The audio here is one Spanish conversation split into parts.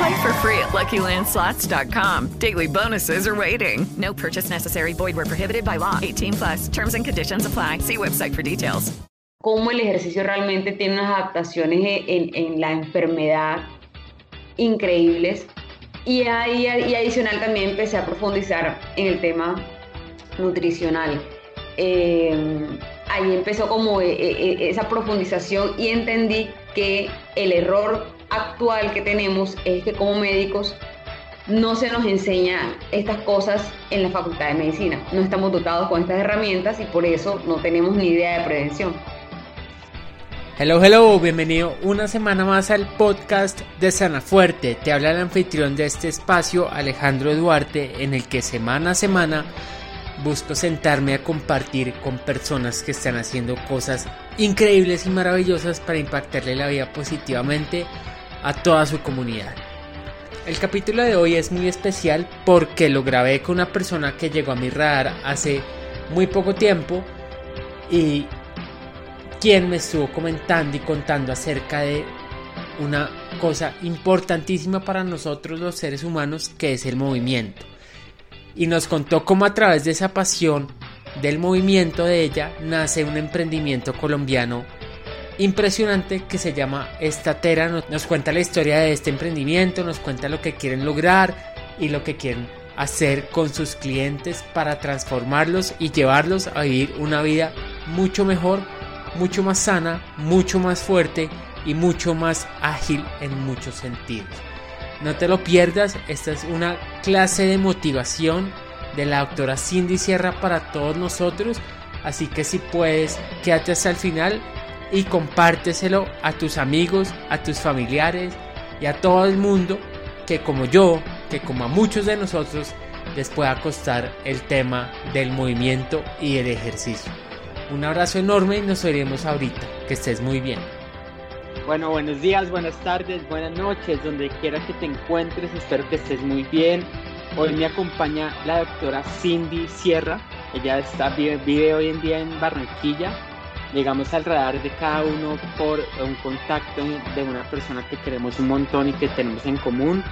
Play for free at LuckyLandSlots.com. Daily bonuses are waiting. No purchase necessary. Void where prohibited by law. 18 plus. Terms and conditions apply. See website for details. Cómo el ejercicio realmente tiene unas adaptaciones en, en la enfermedad increíbles. Y, ahí, y adicional también empecé a profundizar en el tema nutricional. Eh, ahí empezó como eh, eh, esa profundización y entendí que el error actual que tenemos es que como médicos no se nos enseña estas cosas en la facultad de medicina. No estamos dotados con estas herramientas y por eso no tenemos ni idea de prevención. Hello, hello, bienvenido una semana más al podcast de Sana Fuerte. Te habla el anfitrión de este espacio, Alejandro Duarte, en el que semana a semana busco sentarme a compartir con personas que están haciendo cosas increíbles y maravillosas para impactarle la vida positivamente a toda su comunidad. El capítulo de hoy es muy especial porque lo grabé con una persona que llegó a mi radar hace muy poco tiempo y quien me estuvo comentando y contando acerca de una cosa importantísima para nosotros los seres humanos que es el movimiento. Y nos contó cómo a través de esa pasión del movimiento de ella nace un emprendimiento colombiano impresionante que se llama Estatera. Nos cuenta la historia de este emprendimiento, nos cuenta lo que quieren lograr y lo que quieren hacer con sus clientes para transformarlos y llevarlos a vivir una vida mucho mejor, mucho más sana, mucho más fuerte y mucho más ágil en muchos sentidos. No te lo pierdas, esta es una clase de motivación de la doctora Cindy Sierra para todos nosotros, así que si puedes, quédate hasta el final y compárteselo a tus amigos, a tus familiares y a todo el mundo que como yo, que como a muchos de nosotros, les pueda costar el tema del movimiento y el ejercicio. Un abrazo enorme y nos veremos ahorita. Que estés muy bien. Bueno, buenos días, buenas tardes, buenas noches, donde quiera que te encuentres, espero que estés muy bien. Hoy me acompaña la doctora Cindy Sierra, ella está, vive, vive hoy en día en Barranquilla. Llegamos al radar de cada uno por un contacto de una persona que queremos un montón y que tenemos en común,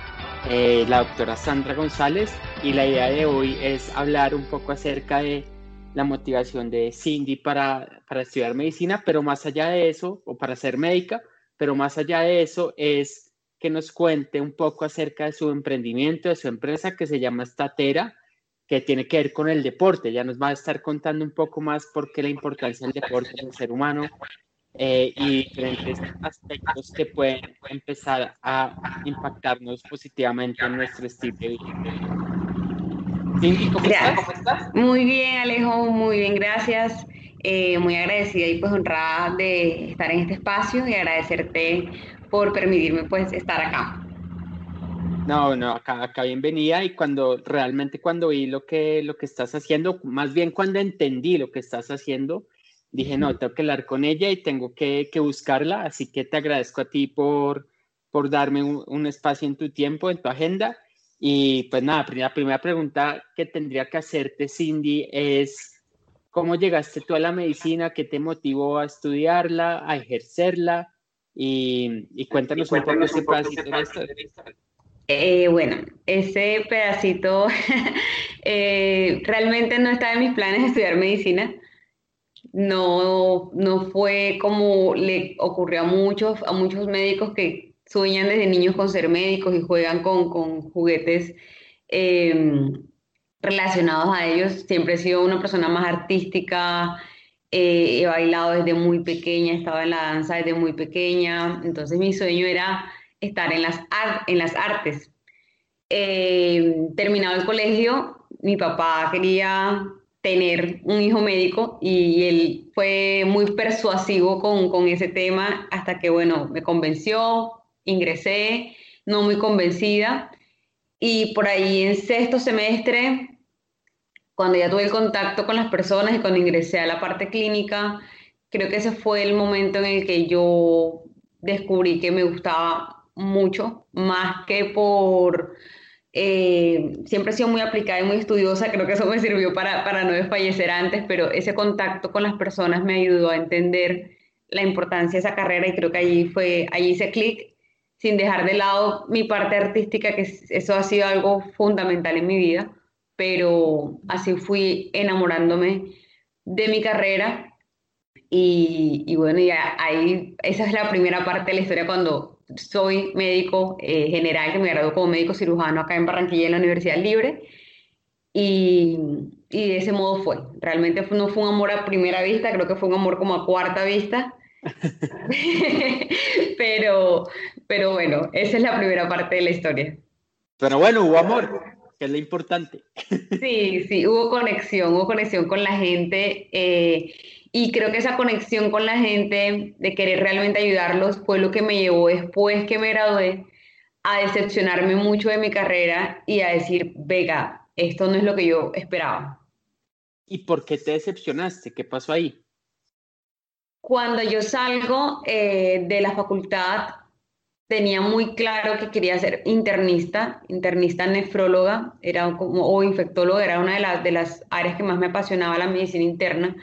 eh, la doctora Sandra González. Y la idea de hoy es hablar un poco acerca de la motivación de Cindy para, para estudiar medicina, pero más allá de eso, o para ser médica, pero más allá de eso es que nos cuente un poco acerca de su emprendimiento, de su empresa que se llama Statera, que tiene que ver con el deporte. Ya nos va a estar contando un poco más por qué la importancia del deporte en el ser humano eh, y diferentes aspectos que pueden empezar a impactarnos positivamente en nuestro estilo de vida. Cindy, ¿cómo estás? Muy bien, Alejo, muy bien, gracias. Eh, muy agradecida y pues honrada de estar en este espacio y agradecerte por permitirme pues estar acá. No, no, acá, acá bienvenida y cuando realmente cuando vi lo que, lo que estás haciendo, más bien cuando entendí lo que estás haciendo, dije, no, tengo que hablar con ella y tengo que, que buscarla, así que te agradezco a ti por, por darme un, un, espacio en tu tiempo, en tu agenda. Y pues nada, la primera pregunta que tendría que hacerte, Cindy, es ¿Cómo llegaste tú a la medicina? ¿Qué te motivó a estudiarla, a ejercerla? Y, y cuéntanos, un poco ese pedacito de la historia. Eh, bueno, ese pedacito eh, realmente no estaba en mis planes estudiar medicina. No, no fue como le ocurrió a muchos, a muchos médicos que sueñan desde niños con ser médicos y juegan con, con juguetes. Eh, relacionados a ellos. Siempre he sido una persona más artística, eh, he bailado desde muy pequeña, he estado en la danza desde muy pequeña, entonces mi sueño era estar en las, en las artes. Eh, terminado el colegio, mi papá quería tener un hijo médico y él fue muy persuasivo con, con ese tema hasta que, bueno, me convenció, ingresé, no muy convencida, y por ahí en sexto semestre, cuando ya tuve el contacto con las personas y cuando ingresé a la parte clínica, creo que ese fue el momento en el que yo descubrí que me gustaba mucho, más que por... Eh, siempre he sido muy aplicada y muy estudiosa, creo que eso me sirvió para, para no desfallecer antes, pero ese contacto con las personas me ayudó a entender la importancia de esa carrera y creo que allí fue, allí hice clic sin dejar de lado mi parte artística, que eso ha sido algo fundamental en mi vida, pero así fui enamorándome de mi carrera y, bueno, ya ahí esa es la primera parte de la historia cuando soy médico eh, general, que me gradué como médico cirujano acá en Barranquilla en la Universidad Libre y, y de ese modo fue. Realmente no fue un amor a primera vista, creo que fue un amor como a cuarta vista pero, pero bueno, esa es la primera parte de la historia. Pero bueno, hubo amor, que es lo importante. Sí, sí, hubo conexión, hubo conexión con la gente eh, y creo que esa conexión con la gente de querer realmente ayudarlos fue lo que me llevó después que me gradué a decepcionarme mucho de mi carrera y a decir, vega, esto no es lo que yo esperaba. ¿Y por qué te decepcionaste? ¿Qué pasó ahí? Cuando yo salgo eh, de la facultad, tenía muy claro que quería ser internista, internista nefróloga, era como, o infectóloga, era una de las, de las áreas que más me apasionaba la medicina interna,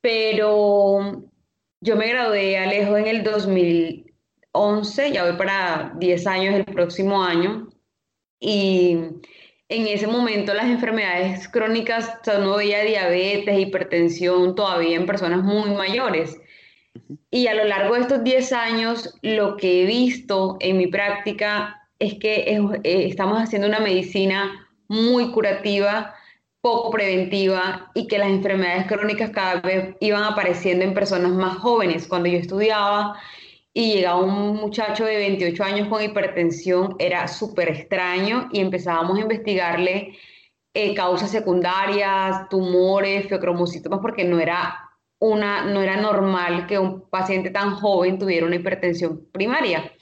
pero yo me gradué Alejo en el 2011, ya voy para 10 años el próximo año, y en ese momento las enfermedades crónicas, o sea, veía diabetes, hipertensión todavía en personas muy mayores. Y a lo largo de estos 10 años, lo que he visto en mi práctica es que eh, estamos haciendo una medicina muy curativa, poco preventiva y que las enfermedades crónicas cada vez iban apareciendo en personas más jóvenes. Cuando yo estudiaba, y llegaba un muchacho de 28 años con hipertensión, era súper extraño y empezábamos a investigarle eh, causas secundarias, tumores, feocromocitomas, porque no era, una, no era normal que un paciente tan joven tuviera una hipertensión primaria.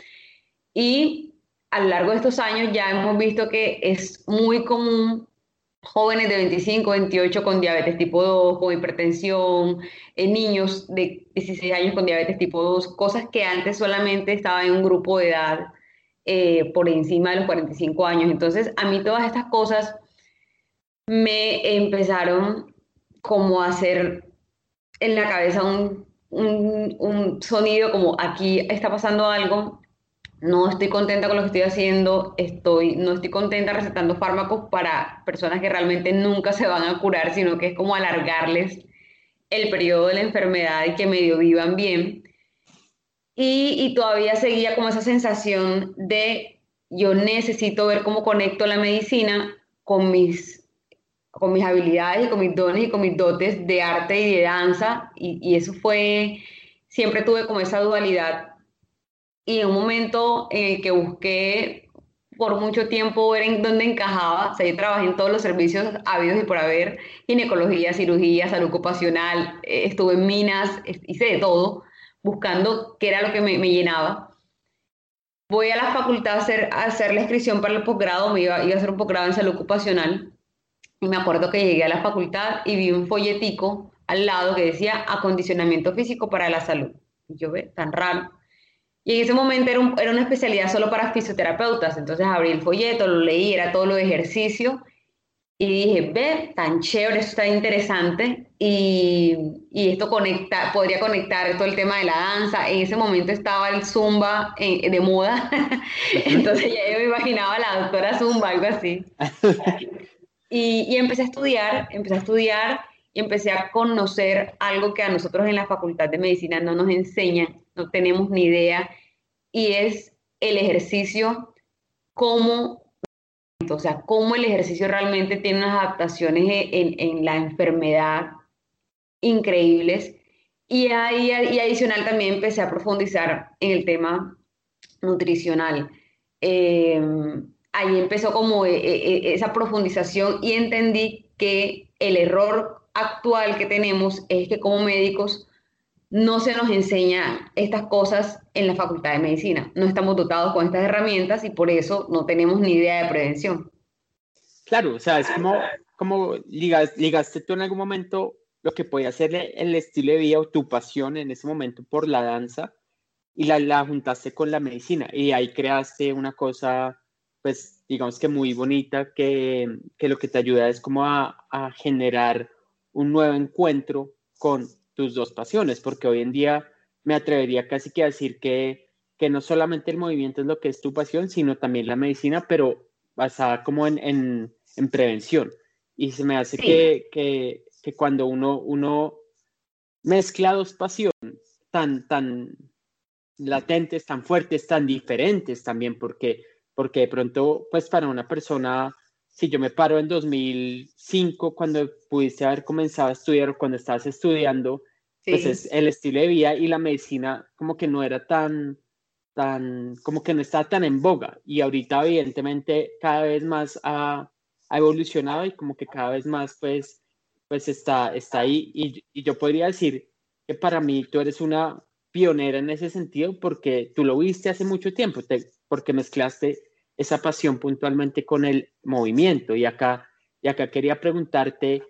Y a lo largo de estos años ya hemos visto que es muy común jóvenes de 25, 28 con diabetes tipo 2, con hipertensión, en niños de 16 años con diabetes tipo 2, cosas que antes solamente estaban en un grupo de edad eh, por encima de los 45 años. Entonces, a mí todas estas cosas me empezaron como a hacer en la cabeza un, un sonido como aquí está pasando algo no estoy contenta con lo que estoy haciendo, estoy, no estoy contenta recetando fármacos para personas que realmente nunca se van a curar, sino que es como alargarles el periodo de la enfermedad y que medio vivan bien. Y, y todavía seguía como esa sensación de yo necesito ver cómo conecto la medicina con mis, con mis habilidades y con mis dones y con mis dotes de arte y de danza. Y, y eso fue, siempre tuve como esa dualidad y en un momento en el que busqué por mucho tiempo ver en dónde encajaba, o sea, yo trabajé en todos los servicios habidos y por haber, ginecología, cirugía, salud ocupacional, eh, estuve en minas, hice de todo, buscando qué era lo que me, llenaba. Voy a la facultad a hacer, a hacer la inscripción para el posgrado, me iba, iba a hacer un posgrado en salud ocupacional, y me acuerdo que llegué a la facultad y vi un folletico al lado que decía acondicionamiento físico para la salud. Y yo ve, tan raro. Y en ese momento era, era, una especialidad solo para fisioterapeutas. Entonces abrí el folleto, lo leí, era todo lo de ejercicio. Y dije, ve, tan chévere, esto está interesante. Y, y, esto conecta, podría conectar todo el tema de la danza. En ese momento estaba el zumba eh, de moda. Entonces ya yo me imaginaba a la doctora zumba, algo así. Y, y empecé a estudiar, empecé a estudiar y empecé a conocer algo que a nosotros en la Facultad de Medicina no nos enseñan, no tenemos ni idea, y es el ejercicio como, o sea, cómo el ejercicio realmente tiene unas adaptaciones en, en la enfermedad increíbles. Y, ahí, y adicional también empecé a profundizar en el tema nutricional. Eh, ahí empezó como eh, eh, esa profundización y entendí que el error actual que tenemos es que como médicos no se nos enseña estas cosas en la facultad de medicina. No estamos dotados con estas herramientas y por eso no tenemos ni idea de prevención. Claro, o sea, es como, como ligaste tú en algún momento lo que podía ser el estilo de vida o tu pasión en ese momento por la danza y la, la juntaste con la medicina y ahí creaste una cosa, pues digamos que muy bonita, que, que lo que te ayuda es como a, a generar un nuevo encuentro con tus dos pasiones, porque hoy en día me atrevería casi que a decir que, que no solamente el movimiento es lo que es tu pasión, sino también la medicina, pero basada como en, en, en prevención. Y se me hace que, que, que, cuando uno, uno mezcla dos pasiones tan, tan latentes, tan fuertes, tan diferentes también, porque, porque de pronto, pues para una persona si yo me paro en 2005, cuando pudiste haber comenzado a estudiar o cuando estabas estudiando, pues es el estilo de vida y la medicina como que no era tan, tan, como que no estaba tan en boga. Y ahorita evidentemente cada vez más ha, ha evolucionado y como que cada vez más pues, pues está, está ahí. Y, y yo podría decir que para mí tú eres una pionera en ese sentido porque tú lo viste hace mucho tiempo, te, porque mezclaste esa pasión puntualmente con el movimiento. Y acá, y acá quería preguntarte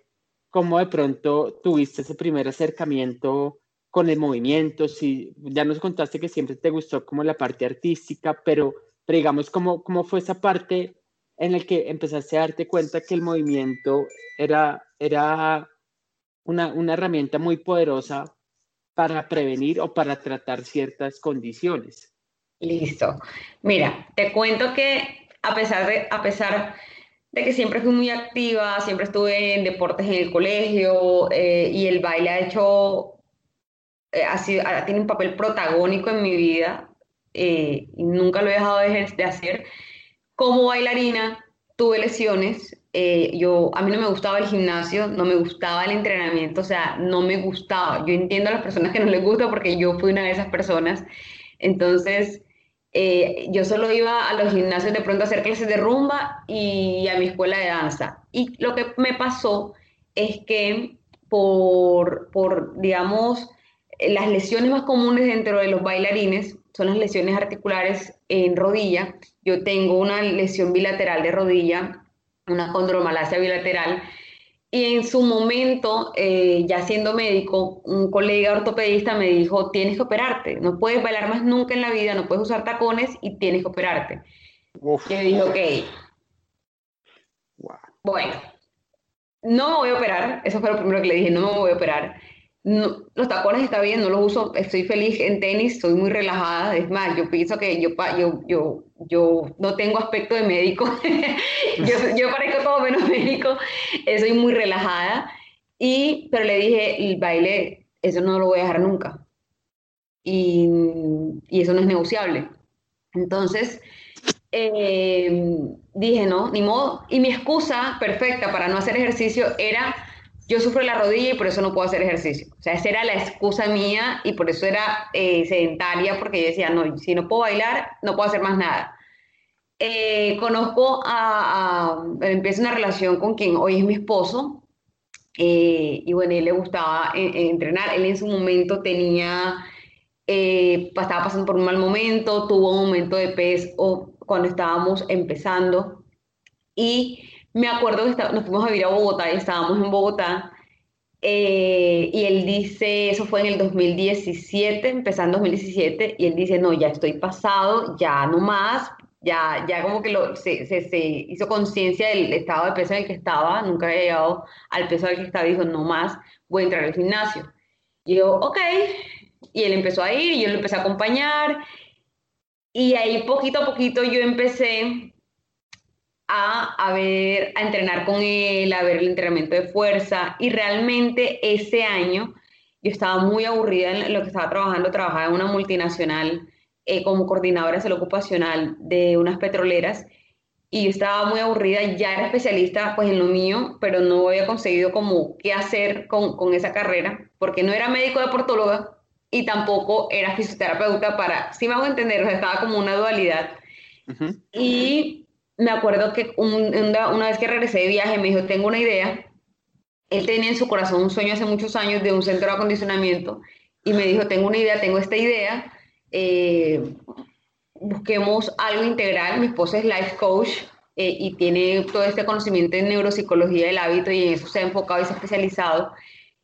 cómo de pronto tuviste ese primer acercamiento con el movimiento, si ya nos contaste que siempre te gustó como la parte artística, pero, pero digamos, ¿cómo, ¿cómo fue esa parte en la que empezaste a darte cuenta que el movimiento era, era una, una herramienta muy poderosa para prevenir o para tratar ciertas condiciones? Listo. Mira, te cuento que a pesar de, a pesar de que siempre fui muy activa, siempre estuve en deportes en el colegio eh, y el baile ha hecho, eh, ha sido, tiene un papel protagónico en mi vida eh, y nunca lo he dejado de, de, hacer. Como bailarina tuve lesiones, yo, a mí no me gustaba el gimnasio, no me gustaba el entrenamiento, o sea, no me gustaba. Yo entiendo a las personas que no les gusta porque yo fui una de esas personas. Entonces, eh, yo solo iba a los gimnasios de pronto a hacer clases de rumba y a mi escuela de danza. Y lo que me pasó es que por, por, digamos, las lesiones más comunes dentro de los bailarines son las lesiones articulares en rodilla. Yo tengo una lesión bilateral de rodilla, una condromalacia bilateral, y en su momento, eh, ya siendo médico, un colega ortopedista me dijo, tienes que operarte, no puedes bailar más nunca en la vida, no puedes usar tacones y tienes que operarte. Uf. Yo dije, ok. Bueno, no me voy a operar, eso fue lo primero que le dije, no me voy a operar los tacones está bien, no los uso, estoy feliz en tenis, estoy muy relajada. Es más, yo pienso que yo, yo, yo, yo no tengo aspecto de médico, yo, yo, parezco todo menos médico, eh, soy muy relajada. Y, pero le dije, el baile, eso no lo voy a dejar nunca. Y, y eso no es negociable. Entonces, eh, dije, no, ni modo. Y mi excusa perfecta para no hacer ejercicio era yo sufro la rodilla y por eso no puedo hacer ejercicio. O sea, esa era la excusa mía y por eso era eh, sedentaria, porque yo decía, no, si no puedo bailar, no puedo hacer más nada. Eh, conozco a, empiezo una relación con quien hoy es mi esposo, eh, y bueno, él le gustaba entrenar, él en su momento tenía, estaba pasando por un mal momento, tuvo un momento de peso cuando estábamos empezando, y me acuerdo que nos fuimos a vivir a Bogotá y estábamos en Bogotá. Eh, y él dice, eso fue en el 2017, empezando 2017, y él dice, no, ya estoy pasado, ya no más, ya, ya como que lo, se, se, hizo conciencia del estado de peso en el que estaba, nunca había llegado al peso al que estaba, dijo, no más, voy a entrar al gimnasio. Y yo, ok, y él empezó a ir, y yo lo empecé a acompañar, y ahí poquito a poquito yo empecé a, ver, a entrenar con él, a ver el entrenamiento de fuerza. Y realmente ese año yo estaba muy aburrida en lo que estaba trabajando. Trabajaba en una multinacional eh, como coordinadora de salud ocupacional de unas petroleras. y yo estaba muy aburrida, ya era especialista pues en lo mío, pero no había conseguido como qué hacer con, con esa carrera, porque no era médico deportóloga y tampoco era fisioterapeuta para, si me hago entender, o sea, estaba como una dualidad. Y me acuerdo que una, una vez que regresé de viaje me dijo, tengo una idea. Él tenía en su corazón un sueño hace muchos años de un centro de acondicionamiento y me dijo, tengo una idea, tengo esta idea, eh, busquemos algo integral. Mi esposa es life coach eh, y tiene todo este conocimiento en neuropsicología del hábito y en eso se ha enfocado y se ha especializado.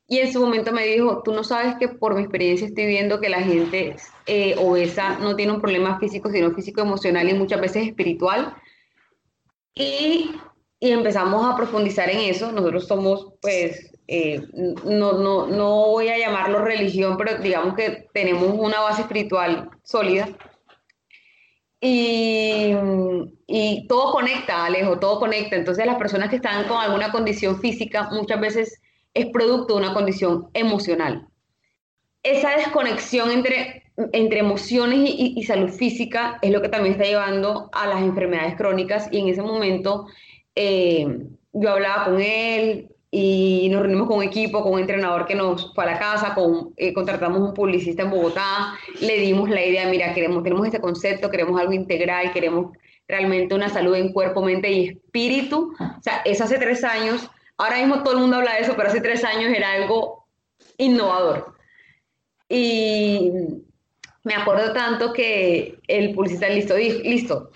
Y en su momento me dijo, tú no sabes que por mi experiencia estoy viendo que la gente eh, obesa no tiene un problema físico, sino físico, emocional y muchas veces espiritual. Y, y empezamos a profundizar en eso. Nosotros somos, pues, eh, no, no, no voy a llamarlo religión, pero digamos que tenemos una base espiritual sólida. Y, y, todo conecta, Alejo, todo conecta. Entonces las personas que están con alguna condición física muchas veces es producto de una condición emocional. Esa desconexión entre, entre emociones y, salud física es lo que también está llevando a las enfermedades crónicas y en ese momento eh, yo hablaba con él, y nos reunimos con un equipo, con un entrenador que nos fue a la casa, con, eh, contratamos un publicista en Bogotá, le dimos la idea, mira, queremos, tenemos este concepto, queremos algo integral, queremos realmente una salud en cuerpo, mente y espíritu. O sea, eso hace tres años, ahora mismo todo el mundo habla de eso, pero hace tres años era algo innovador. Y me acuerdo tanto que el publicista listo, dijo, listo,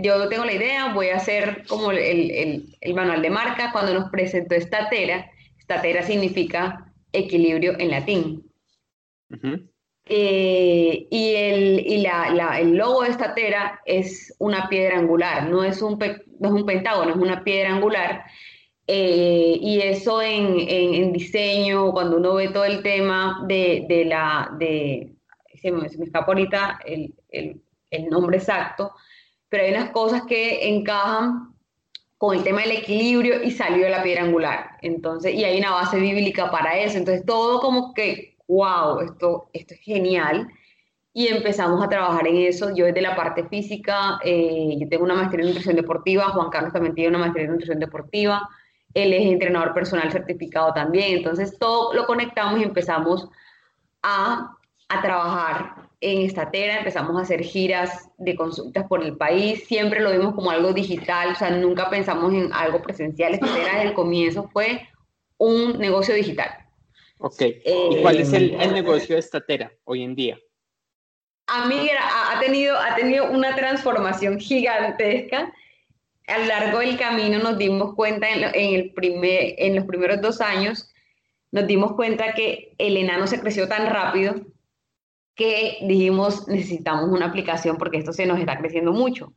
yo tengo la idea, voy a hacer como el, manual de marca. Cuando nos presentó Statera, Statera significa equilibrio en latín. Eh, y el, y la, el logo de Statera es una piedra angular, no es un, no es un pentágono, es una piedra angular. Eh, y eso en, en, diseño, cuando uno ve todo el tema de, de la, de, se me, se me escapa ahorita el, el, el nombre exacto, pero hay unas cosas que encajan con el tema del equilibrio y salió de la piedra angular. Entonces, y hay una base bíblica para eso. Entonces, todo como que, wow, esto, esto es genial. Y empezamos a trabajar en eso. Yo desde la parte física, eh, yo tengo una maestría en nutrición deportiva, Juan Carlos también tiene una maestría en nutrición deportiva, él es entrenador personal certificado también. Entonces, todo lo conectamos y empezamos a, a trabajar en Estatera, empezamos a hacer giras de consultas por el país, siempre lo vimos como algo digital, o sea, nunca pensamos en algo presencial, Estatera desde el comienzo fue un negocio digital. Ok, ¿y eh, cuál es el, negocio de Estatera hoy en día? A mí ha, tenido, ha tenido una transformación gigantesca. A lo largo del camino nos dimos cuenta en, el primer, en los primeros dos años, nos dimos cuenta que el enano se creció tan rápido que dijimos necesitamos una aplicación porque esto se nos está creciendo mucho.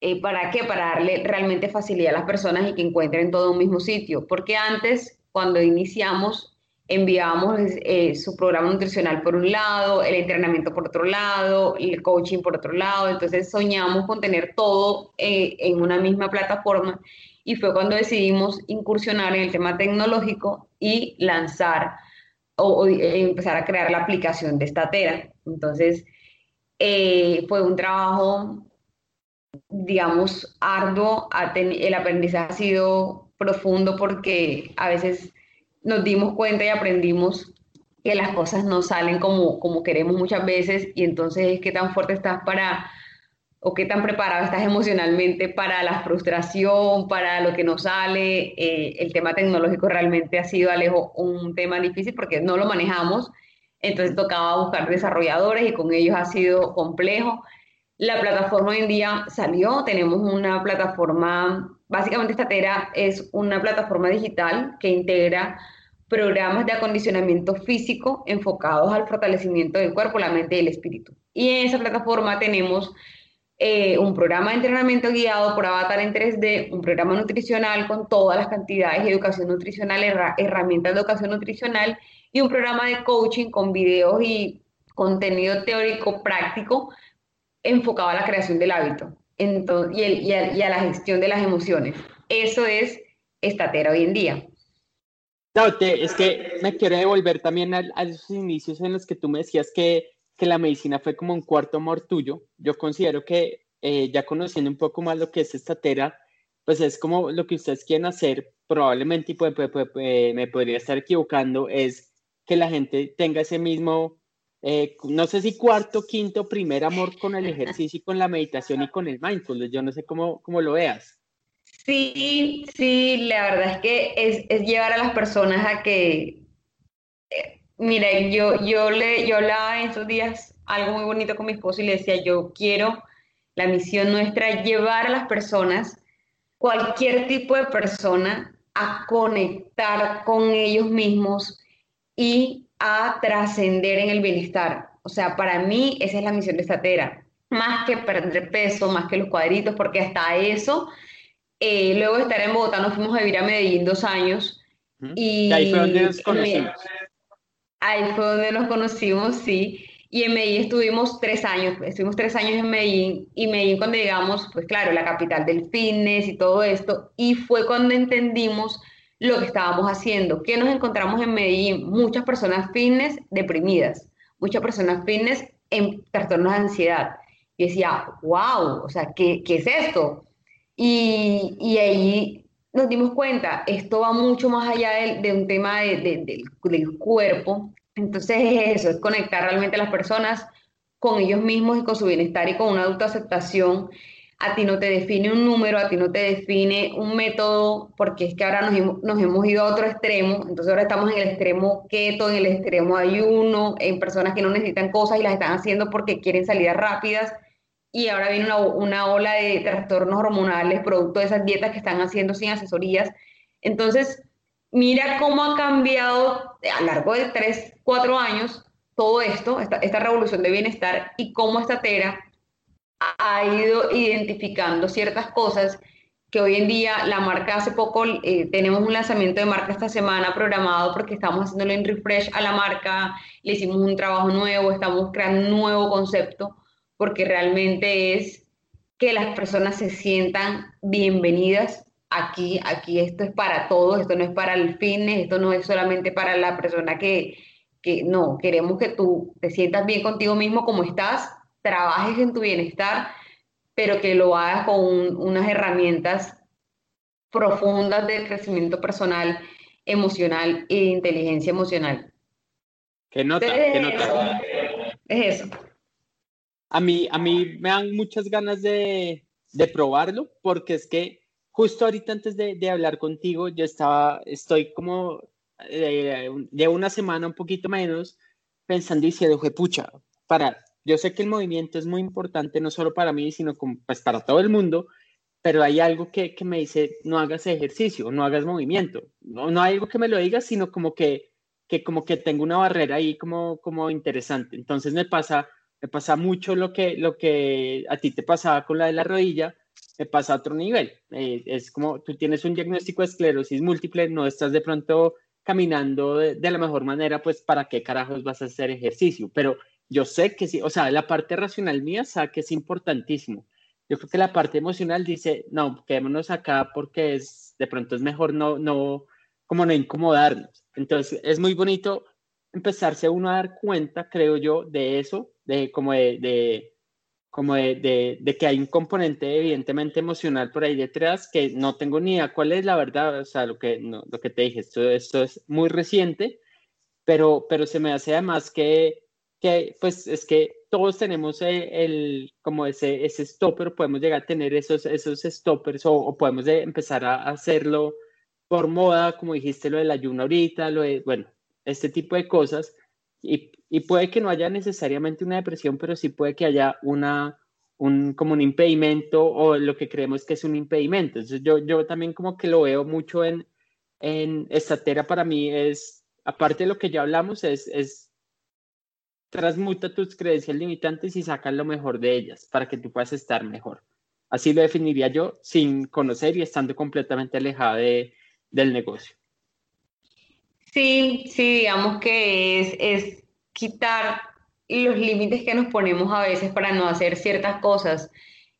Eh, ¿Para qué? Para darle realmente facilidad a las personas y que encuentren todo en un mismo sitio. Porque antes, cuando iniciamos, enviábamos eh, su programa nutricional por un lado, el entrenamiento por otro lado, el coaching por otro lado. Entonces soñamos con tener todo eh, en una misma plataforma y fue cuando decidimos incursionar en el tema tecnológico y lanzar o, eh, empezar a crear la aplicación de esta tera. Entonces, eh, fue un trabajo, digamos, arduo. El aprendizaje ha sido profundo porque a veces nos dimos cuenta y aprendimos que las cosas no salen como, como queremos muchas veces y entonces qué tan fuerte estás para o qué tan preparado estás emocionalmente para la frustración, para lo que no sale. Eh, el tema tecnológico realmente ha sido, Alejo, un tema difícil porque no lo manejamos, entonces tocaba buscar desarrolladores y con ellos ha sido complejo. La plataforma hoy en día salió, tenemos una plataforma, básicamente Estatera es una plataforma digital que integra programas de acondicionamiento físico enfocados al fortalecimiento del cuerpo, la mente y el espíritu. Y en esa plataforma tenemos eh, un programa de entrenamiento guiado por Avatar en 3D, un programa nutricional con todas las cantidades de educación nutricional, herramientas de educación nutricional y un programa de coaching con videos y contenido teórico práctico enfocado a la creación del hábito y, a, la gestión de las emociones. Eso es estatera hoy en día. No, es que me quiero devolver también a, a esos inicios en los que tú me decías que que la medicina fue como un cuarto amor tuyo. Yo considero que eh, ya conociendo un poco más lo que es Estatera, pues es como lo que ustedes quieren hacer, probablemente, y puede, puede, me podría estar equivocando, es que la gente tenga ese mismo, eh, no sé si cuarto, quinto, primer amor con el ejercicio y con la meditación y con el mindfulness. Yo no sé cómo, cómo lo veas. Sí, sí, la verdad es que es llevar a las personas a que, mire, yo, yo, le, yo hablaba en estos días algo muy bonito con mi esposo y le decía, yo quiero, la misión nuestra es llevar a las personas, cualquier tipo de persona, a conectar con ellos mismos y a trascender en el bienestar. O sea, para mí esa es la misión de esta tera, más que perder peso, más que los cuadritos, porque hasta eso, eh, luego de estar en Bogotá nos fuimos a vivir a Medellín dos años. Y, ahí fue donde nos conocimos. Ahí fue donde nos conocimos, sí. Y en Medellín estuvimos tres años, estuvimos tres años en Medellín y Medellín cuando llegamos, pues claro, la capital del fitness y todo esto, y fue cuando entendimos lo que estábamos haciendo. ¿Qué nos encontramos en Medellín? Muchas personas fitness deprimidas, muchas personas fitness en trastornos de ansiedad. Y decía, wow, o sea, ¿qué, qué es esto? Y, y, ahí nos dimos cuenta, esto va mucho más allá de, un tema de, de, del cuerpo. Entonces es eso, es conectar realmente a las personas con ellos mismos y con su bienestar y con una autoaceptación. A ti no te define un número, a ti no te define un método, porque es que ahora nos, nos, hemos ido a otro extremo, entonces ahora estamos en el extremo keto, en el extremo ayuno, en personas que no necesitan cosas y las están haciendo porque quieren salidas rápidas, y ahora viene una, una ola de trastornos hormonales producto de esas dietas que están haciendo sin asesorías. Entonces, mira cómo ha cambiado a lo largo de 3, 4 años todo esto, esta, esta revolución de bienestar, y cómo esta tera ha ido identificando ciertas cosas que hoy en día la marca hace poco, eh, tenemos un lanzamiento de marca esta semana programado porque estamos haciéndole un refresh a la marca, le hicimos un trabajo nuevo, estamos creando un nuevo concepto porque realmente es que las personas se sientan bienvenidas aquí, aquí esto es para todos, esto no es para el fitness, esto no es solamente para la persona que, que no, queremos que tú te sientas bien contigo mismo como estás trabajes en tu bienestar, pero que lo hagas con unas herramientas profundas de crecimiento personal, emocional e inteligencia emocional. ¿Qué nota? ¿Qué nota? Es eso. A mí, a mí me dan muchas ganas de, de probarlo, porque es que justo ahorita antes de, de hablar contigo, yo estaba, estoy como, eh, de una semana un poquito menos, pensando y diciendo, pucha, para yo sé que el movimiento es muy importante, no solo para mí, sino pues para todo el mundo, pero hay algo que, que, me dice, no hagas ejercicio, no hagas movimiento. No, no hay algo que me lo diga, sino como que, que como que tengo una barrera ahí como, como interesante. Entonces me pasa, me pasa mucho lo que, lo que a ti te pasaba con la de la rodilla, me pasa a otro nivel. Eh, es como tú tienes un diagnóstico de esclerosis múltiple, no estás de pronto caminando de, de la mejor manera, pues para qué carajos vas a hacer ejercicio. Pero yo sé que sí, o sea, la parte racional mía sabe que es importantísimo. Yo creo que la parte emocional dice, no, quedémonos acá porque es, de pronto es mejor no, no, como no incomodarnos. Entonces, es muy bonito empezarse uno a dar cuenta, creo yo, de eso, de como de, de como de, de, que hay un componente evidentemente emocional por ahí detrás que no tengo ni idea cuál es la verdad, o sea, lo que, no, lo que te dije, esto, esto es muy reciente, pero, pero se me hace además que que pues es que todos tenemos el, como ese, ese stopper, podemos llegar a tener esos, esos stoppers o, podemos empezar a hacerlo por moda, como dijiste lo del ayuno ahorita, lo de, bueno, este tipo de cosas. Y, y, puede que no haya necesariamente una depresión, pero sí puede que haya una, un, como un impedimento o lo que creemos que es un impedimento. Entonces yo, yo también como que lo veo mucho en, en esta tera para mí es, aparte de lo que ya hablamos, es, es transmuta tus creencias limitantes y saca lo mejor de ellas para que tú puedas estar mejor. Así lo definiría yo sin conocer y estando completamente alejada de, del negocio. Sí, sí, digamos que es, es quitar los límites que nos ponemos a veces para no hacer ciertas cosas.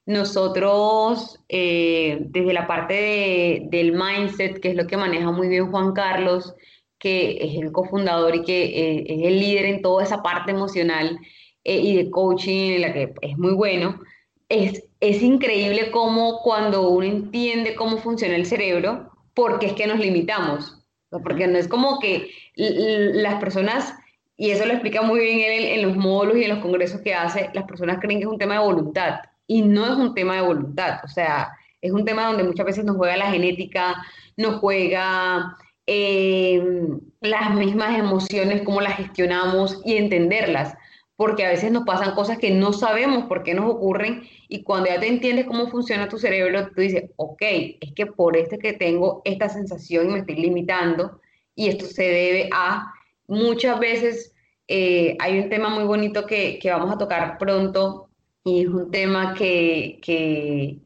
Nosotros, eh, desde la parte de, del mindset, que es lo que maneja muy bien Juan Carlos, que es el cofundador y que eh, es el líder en toda esa parte emocional eh, y de coaching, en la que es muy bueno, es, es increíble cómo cuando uno entiende cómo funciona el cerebro, porque es que nos limitamos. Porque no es como que las personas, y eso lo explica muy bien en los módulos y en los congresos que hace, las personas creen que es un tema de voluntad y no es un tema de voluntad. O sea, es un tema donde muchas veces nos juega la genética, nos juega eh, las mismas emociones, cómo las gestionamos y entenderlas porque a veces nos pasan cosas que no sabemos por qué nos ocurren y cuando ya te entiendes cómo funciona tu cerebro, tú dices, ok, es que por esto que tengo esta sensación y me estoy limitando y esto se debe a muchas veces eh, hay un tema muy bonito que, que, vamos a tocar pronto y es un tema que, que,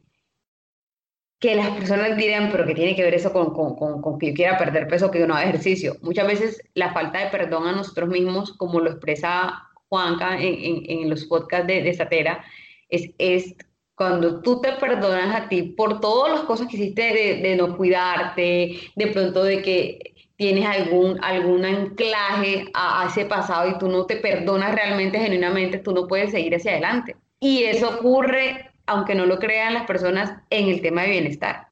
que las personas dirán, pero que tiene que ver eso con, con, con, con que yo quiera perder peso, que yo no haga ejercicio. Muchas veces la falta de perdón a nosotros mismos, como lo expresa Juanca en, en, los podcasts de, de Satera, es, es cuando tú te perdonas a ti por todas las cosas que hiciste de, no cuidarte, de pronto de que tienes algún, algún anclaje a, a, ese pasado y tú no te perdonas realmente, genuinamente, tú no puedes seguir hacia adelante. Y eso ocurre, aunque no lo crean las personas, en el tema de bienestar.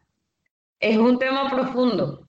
Es un tema profundo.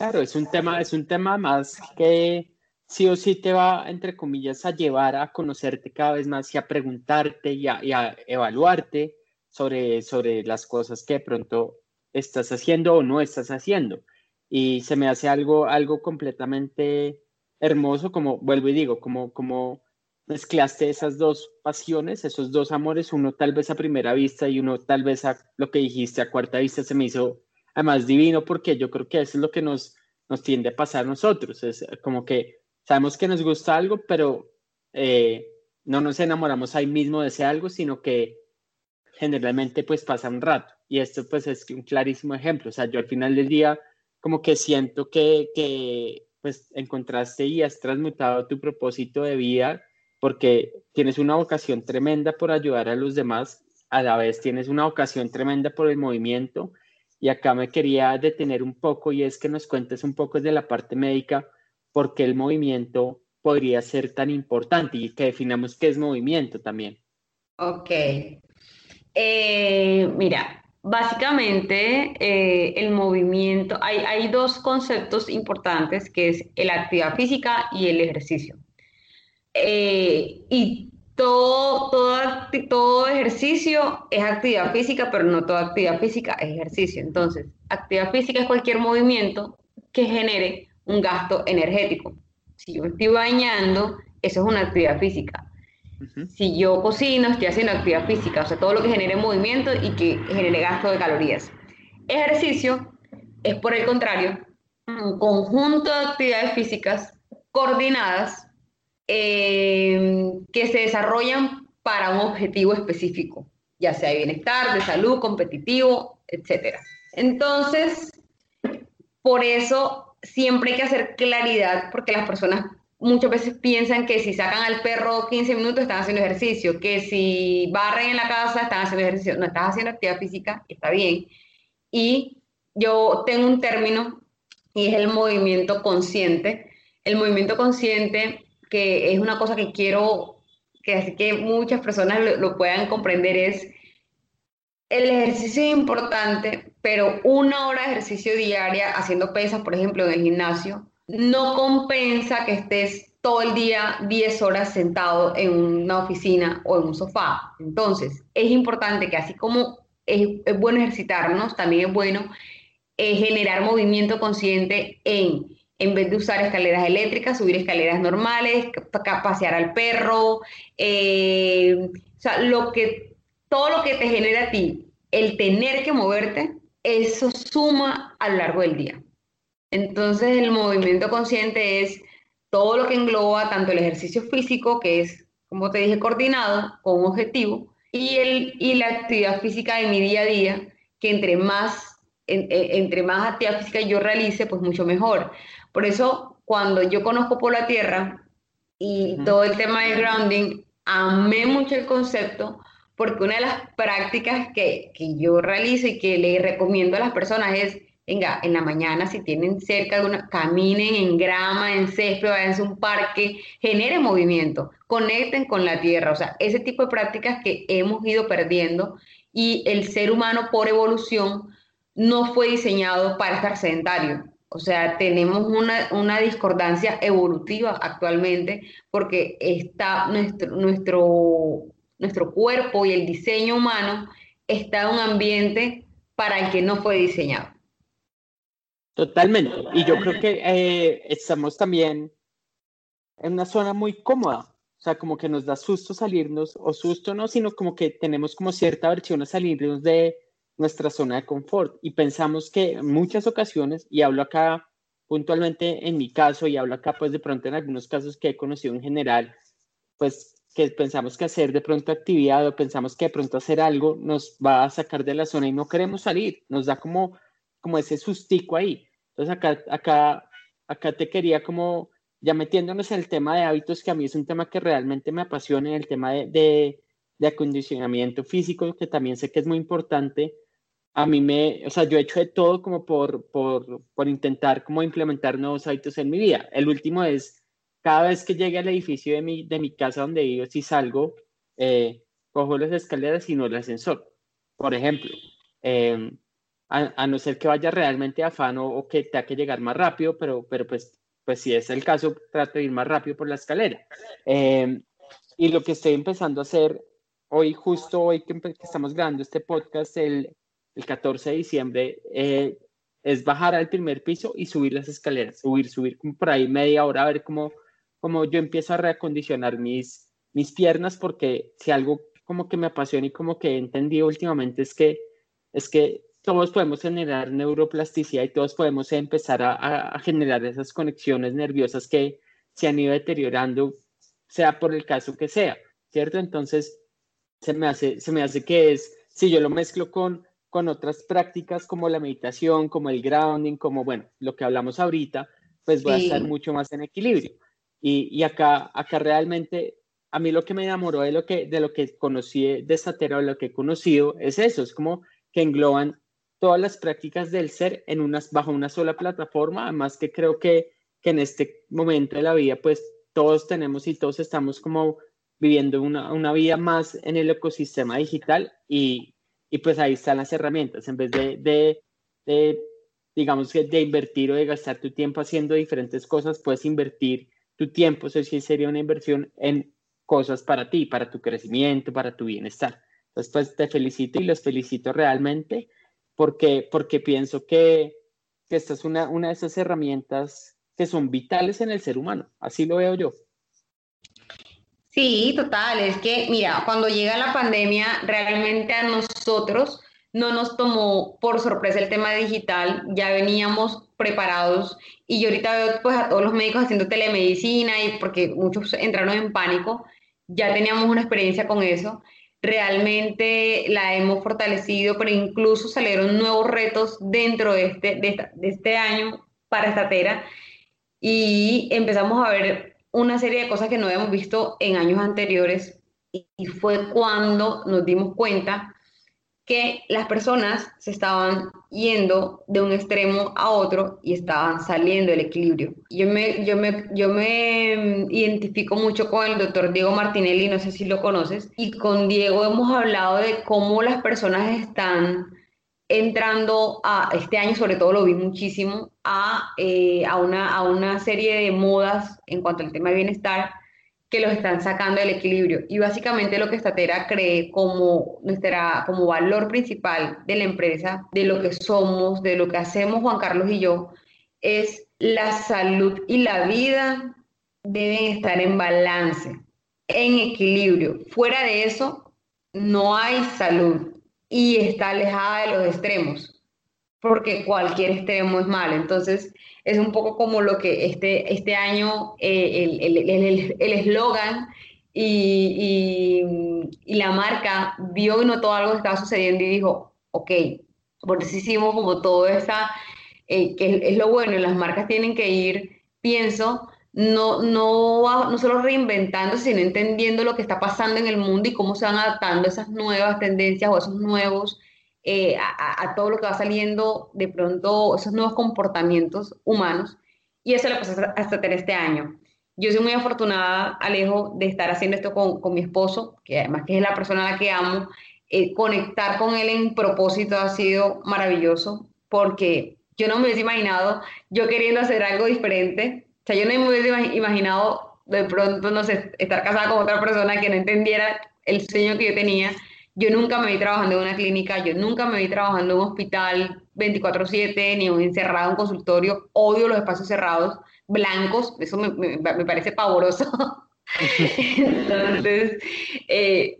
Claro, es un tema, es un tema más que sí o sí te va, entre comillas, a llevar a conocerte cada vez más y a preguntarte y a, y a evaluarte sobre, sobre las cosas que de pronto estás haciendo o no estás haciendo. Y se me hace algo, algo completamente hermoso, como vuelvo y digo, como, como mezclaste esas dos pasiones, esos dos amores, uno tal vez a primera vista y uno tal vez a lo que dijiste a cuarta vista se me hizo además divino porque yo creo que eso es lo que nos, nos tiende a pasar a nosotros, es como que sabemos que nos gusta algo, pero eh, no nos enamoramos ahí mismo de ese algo, sino que generalmente pues pasa un rato. Y esto pues es un clarísimo ejemplo. O sea, yo al final del día como que siento que, que pues encontraste y has transmutado tu propósito de vida porque tienes una vocación tremenda por ayudar a los demás, a la vez tienes una vocación tremenda por el movimiento. Y acá me quería detener un poco y es que nos cuentes un poco de la parte médica por qué el movimiento podría ser tan importante y que definamos qué es movimiento también. Ok. Eh, mira, básicamente eh, el movimiento, hay, hay, dos conceptos importantes que es la actividad física y el ejercicio. Eh, y todo, todo, todo ejercicio es actividad física, pero no toda actividad física es ejercicio. Entonces, actividad física es cualquier movimiento que genere un gasto energético. Si yo me estoy bañando, eso es una actividad física. Uh -huh. Si yo cocino, estoy haciendo actividad física, o sea, todo lo que genere movimiento y que genere gasto de calorías. Ejercicio es, por el contrario, un conjunto de actividades físicas coordinadas eh, que se desarrollan para un objetivo específico, ya sea de bienestar, de salud, competitivo, etc. Entonces, por eso siempre hay que hacer claridad porque las personas muchas veces piensan que si sacan al perro 15 minutos están haciendo ejercicio, que si barren en la casa están haciendo ejercicio, no estás haciendo actividad física, está bien. Y yo tengo un término y es el movimiento consciente. El movimiento consciente, que es una cosa que quiero que así que muchas personas lo, puedan comprender, es el ejercicio es importante, pero una hora de ejercicio diaria haciendo pesas, por ejemplo, en el gimnasio, no compensa que estés todo el día 10 horas sentado en una oficina o en un sofá. Entonces, es importante que así como es, bueno ejercitarnos, también es bueno eh, generar movimiento consciente en, en vez de usar escaleras eléctricas, subir escaleras normales, pasear al perro, eh, o sea, lo que, todo lo que te genera a ti, el tener que moverte, eso suma a lo largo del día. Entonces, el movimiento consciente es todo lo que engloba tanto el ejercicio físico, que es, como te dije, coordinado con un objetivo, y, el, y la actividad física de mi día a día, que entre más, entre más actividad física yo realice, pues mucho mejor. Por eso, cuando yo conozco por la tierra y todo el tema del grounding, amé mucho el concepto, porque una de las prácticas que, que yo realizo y que le recomiendo a las personas es venga, en la mañana si tienen cerca de una, caminen en grama, en césped, vayan a un parque, generen movimiento, conecten con la tierra, o sea, ese tipo de prácticas que hemos ido perdiendo y el ser humano por evolución no fue diseñado para estar sedentario. O sea, tenemos una, una discordancia evolutiva actualmente porque está nuestro, nuestro, nuestro cuerpo y el diseño humano está en un ambiente para el que no fue diseñado. Totalmente. Y yo creo que eh, estamos también en una zona muy cómoda. O sea, como que nos da susto salirnos, o susto no, sino como que tenemos como cierta aversión a salirnos de nuestra zona de confort. Y pensamos que en muchas ocasiones, y hablo acá puntualmente en mi caso, y hablo acá pues de pronto en algunos casos que he conocido en general, pues que pensamos que hacer de pronto actividad o pensamos que de pronto hacer algo nos va a sacar de la zona y no queremos salir. Nos da como como ese sustico ahí. Entonces acá, acá, acá te quería como, ya metiéndonos en el tema de hábitos, que a mí es un tema que realmente me apasiona, el tema de, de, de acondicionamiento físico, que también sé que es muy importante. A mí me, o sea, yo he hecho de todo como por, por, por intentar como implementar nuevos hábitos en mi vida. El último es, cada vez que llegue al edificio de mi, de mi casa donde vivo, si salgo, eh, cojo las escaleras y no el ascensor. Por ejemplo, eh, a, no ser que vaya realmente a afano o que tenga que llegar más rápido, pero, pero pues, pues si es el caso, trato de ir más rápido por la escalera. Em, y lo que estoy empezando a hacer hoy, justo hoy que, estamos grabando este podcast, el, el 14 de diciembre, eh, es bajar al primer piso y subir las escaleras, subir, subir por ahí media hora, a ver cómo, cómo yo empiezo a reacondicionar mis, mis piernas, porque si algo como que me apasiona y como que he entendido últimamente es que, es que todos podemos generar neuroplasticidad y todos podemos empezar a, generar esas conexiones nerviosas que se han ido deteriorando, sea por el caso que sea, ¿cierto? Entonces, se me hace, se me hace que es, si yo lo mezclo con, con otras prácticas como la meditación, como el grounding, como, bueno, lo que hablamos ahorita, pues voy a estar mucho más en equilibrio. Y, y, acá, acá realmente, a mí lo que me enamoró de lo que, de lo que conocí de esta de lo que he conocido, es eso, es como que engloban todas las prácticas del ser en unas, bajo una sola plataforma, además que creo que, que en este momento de la vida, pues todos tenemos y todos estamos como viviendo una, una vida más en el ecosistema digital y, y, pues ahí están las herramientas, en vez de, de, de digamos de invertir o de gastar tu tiempo haciendo diferentes cosas, puedes invertir tu tiempo, eso sí sería una inversión en cosas para ti, para tu crecimiento, para tu bienestar. Entonces, pues te felicito y los felicito realmente porque, porque pienso que, que esta es una, una de esas herramientas que son vitales en el ser humano. Así lo veo yo. Sí, total. Es que, mira, cuando llega la pandemia, realmente a nosotros no nos tomó por sorpresa el tema digital, ya veníamos preparados y yo ahorita veo pues a todos los médicos haciendo telemedicina y porque muchos entraron en pánico, ya teníamos una experiencia con eso realmente la hemos fortalecido, pero incluso salieron nuevos retos dentro de este, de, este año para esta tera y empezamos a ver una serie de cosas que no habíamos visto en años anteriores y fue cuando nos dimos cuenta que las personas se estaban yendo de un extremo a otro y estaban saliendo del equilibrio. Yo me, yo me, yo me identifico mucho con el doctor Diego Martinelli, no sé si lo conoces, y con Diego hemos hablado de cómo las personas están entrando a, este año sobre todo lo vi muchísimo, a, eh, a, una, a una serie de modas en cuanto al tema de bienestar que los están sacando del equilibrio. Y básicamente lo que Statera cree como, nuestra, como valor principal de la empresa, de lo que somos, de lo que hacemos Juan Carlos y yo, es la salud y la vida deben estar en balance, en equilibrio. Fuera de eso, no hay salud y está alejada de los extremos, porque cualquier extremo es malo. Entonces, es un poco como lo que este, este año eh, el eslogan y, y, la marca vio y notó algo que estaba sucediendo y dijo, ok, por eso hicimos como todo esa, eh, que es, lo bueno, las marcas tienen que ir, pienso, no, no, no solo reinventando, sino entendiendo lo que está pasando en el mundo y cómo se van adaptando esas nuevas tendencias o esos nuevos, eh, a, todo lo que va saliendo de pronto, esos nuevos comportamientos humanos. Y eso lo pasó hasta tener este año. Yo soy muy afortunada, Alejo, de estar haciendo esto con, con mi esposo, que además que es la persona a la que amo. Eh, conectar con él en propósito ha sido maravilloso, porque yo no me hubiese imaginado yo queriendo hacer algo diferente sea, yo no me hubiese imaginado de pronto, no sé, estar casada con otra persona que no entendiera el sueño que yo tenía. Yo nunca me vi trabajando en una clínica, yo nunca me vi trabajando en un hospital 24/7, ni encerrado en un consultorio. Odio los espacios cerrados, blancos, eso me, me, parece pavoroso. Entonces, eh,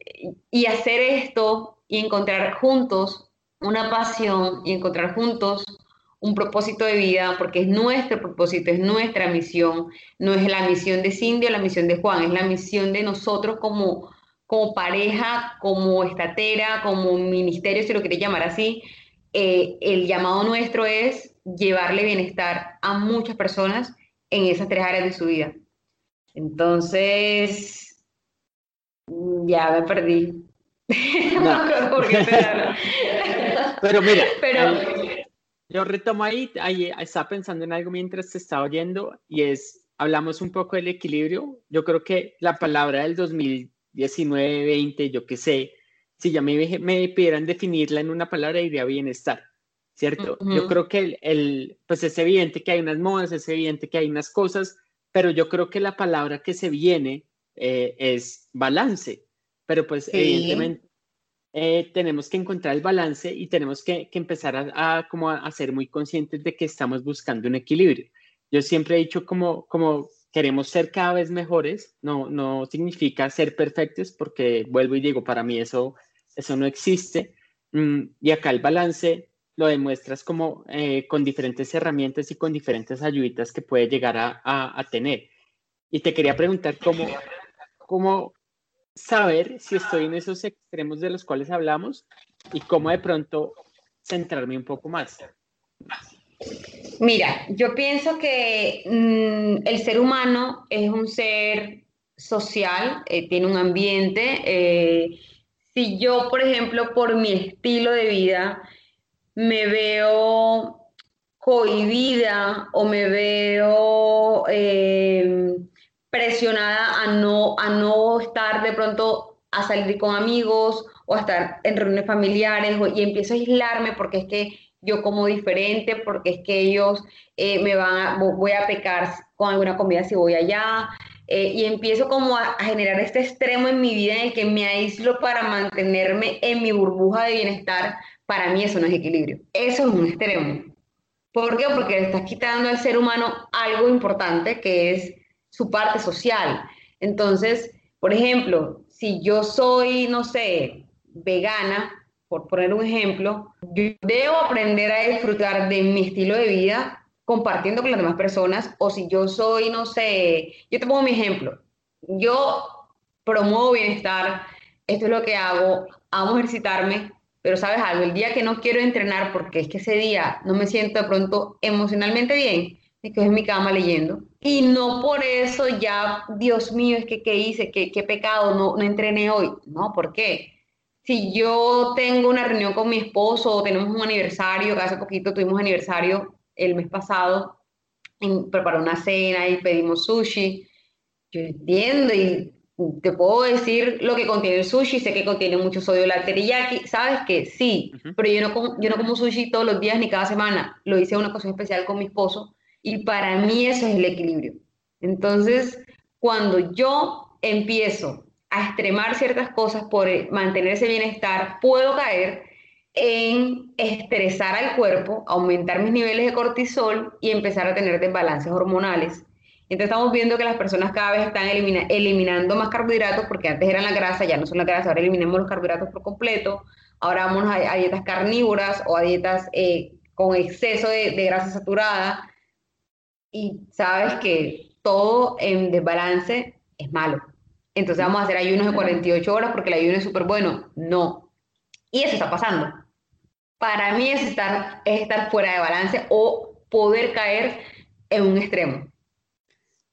y hacer esto y encontrar juntos una pasión y encontrar juntos un propósito de vida, porque es nuestro propósito, es nuestra misión, no es la misión de Cindy o la misión de Juan, es la misión de nosotros como, como pareja, como estatera, como ministerio, si lo quieres llamar así. Eh, el llamado nuestro es llevarle bienestar a muchas personas en esas tres áreas de su vida. Entonces, ya me perdí. Pero mira, Pero, yo retomo ahí, ahí estaba pensando en algo mientras te estaba oyendo y es, hablamos un poco del equilibrio. Yo creo que la palabra del 2019, 20, yo qué sé, si ya me, me pidieran definirla en una palabra, diría bienestar, ¿cierto? Yo creo que el, el, pues es evidente que hay unas modas, es evidente que hay unas cosas, pero yo creo que la palabra que se viene eh, es balance, pero pues evidentemente eh, tenemos que encontrar el balance y tenemos que, empezar a, como a, ser muy conscientes de que estamos buscando un equilibrio. Yo siempre he dicho como, como queremos ser cada vez mejores, no, no significa ser perfectos, porque vuelvo y digo, para mí eso, eso no existe. Mm, y acá el balance lo demuestras como eh, con diferentes herramientas y con diferentes ayuditas que puede llegar a, a, tener. Y te quería preguntar cómo, cómo, saber si estoy en esos extremos de los cuales hablamos y cómo de pronto centrarme un poco más. Mira, yo pienso que mm, el ser humano es un ser social, eh, tiene un ambiente. Eh, si yo, por ejemplo, por mi estilo de vida, me veo cohibida o me veo eh, presionada a no, a no estar de pronto a salir con amigos o a estar en reuniones familiares y empiezo a aislarme porque es que yo como diferente, porque es que ellos eh, me van a, voy a pecar con alguna comida si voy allá. Eh, y empiezo como a, generar este extremo en mi vida en el que me aíslo para mantenerme en mi burbuja de bienestar. Para mí eso no es equilibrio. Eso es un extremo. ¿Por qué? Porque le estás quitando al ser humano algo importante que es su parte social. Entonces, por ejemplo, si yo soy, no sé, vegana, por poner un ejemplo, yo debo aprender a disfrutar de mi estilo de vida compartiendo con las demás personas, o si yo soy, no sé, yo te pongo mi ejemplo, yo promuevo bienestar, esto es lo que hago, amo ejercitarme, pero sabes algo, el día que no quiero entrenar porque es que ese día no me siento de pronto emocionalmente bien, me quedo en mi cama leyendo. Y no por eso ya, Dios mío, es que qué hice, qué, qué pecado, no, no entrené hoy. No, ¿por qué? Si yo tengo una reunión con mi esposo o tenemos un aniversario, que hace poquito tuvimos aniversario el mes pasado, preparó una cena y pedimos sushi, yo entiendo y te puedo decir lo que contiene el sushi, sé que contiene mucho sodio la teriyaki, sabes que sí, pero yo no, como, yo no como sushi todos los días ni cada semana, lo hice en una ocasión especial con mi esposo y para mí eso es el equilibrio. Entonces, cuando yo empiezo a extremar ciertas cosas por mantener ese bienestar, puedo caer en estresar al cuerpo, aumentar mis niveles de cortisol y empezar a tener desbalances hormonales. Entonces estamos viendo que las personas cada vez están eliminando más carbohidratos porque antes eran la grasa, ya no son la grasa, ahora eliminamos los carbohidratos por completo, ahora vamos a, dietas carnívoras o a dietas eh, con exceso de, de grasa saturada y sabes que todo en desbalance es malo. Entonces vamos a hacer ayunos de 48 horas porque el ayuno es súper bueno. No. Y eso está pasando. Para mí es estar, es estar fuera de balance o poder caer en un extremo.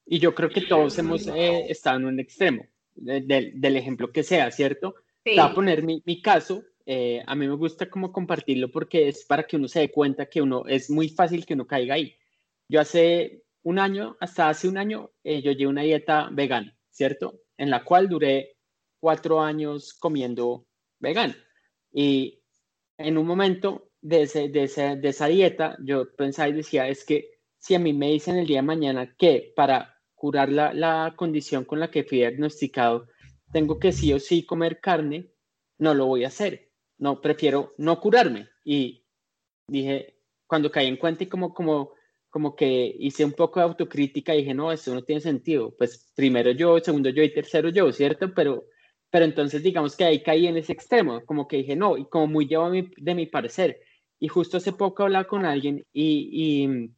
Y yo creo que todos hemos eh, estado en un extremo, del ejemplo que sea, ¿cierto? Sí. Te voy a poner mi, mi caso. Eh, a mí me gusta como compartirlo porque es para que uno se dé cuenta que uno es muy fácil que uno caiga ahí. Yo hace un año, hasta hace un año, eh, yo llevé una dieta vegana, ¿cierto? En la cual duré cuatro años comiendo vegano. Y en un momento de, ese, de, ese, de esa dieta, yo pensaba y decía, es que si a mí me dicen el día de mañana que para curar la, la condición con la que fui diagnosticado, tengo que sí o sí comer carne, no lo voy a hacer. No, prefiero no curarme. Y dije, cuando caí en cuenta y como, como, como que hice un poco de autocrítica y dije, no, eso no tiene sentido. Pues primero yo, segundo yo y tercero yo, ¿cierto? Pero, pero entonces digamos que ahí caí en ese extremo, como que dije, no, y como muy llevo de mi parecer. Y justo hace poco hablaba con alguien y, y,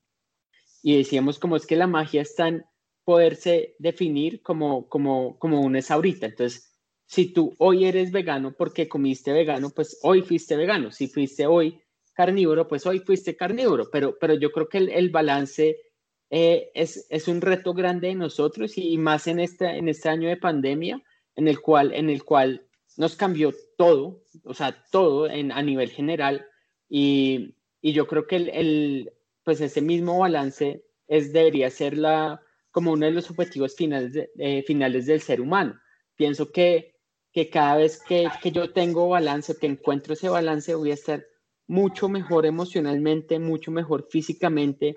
y decíamos como es que la magia está en poderse definir como, como, como uno es ahorita. Entonces, si tú hoy eres vegano porque comiste vegano, pues hoy fuiste vegano. Si fuiste hoy carnívoro, pues hoy fuiste carnívoro. Pero, pero yo creo que el, el balance eh, es, es, un reto grande de nosotros y, más en este, en este año de pandemia, en el cual, en el cual nos cambió todo, o sea, todo en, a nivel general. Y, y yo creo que el, el, pues ese mismo balance es, debería ser la, como uno de los objetivos finales, eh, finales del ser humano. Pienso que, que cada vez que, que, yo tengo balance, que encuentro ese balance, voy a estar mucho mejor emocionalmente, mucho mejor físicamente,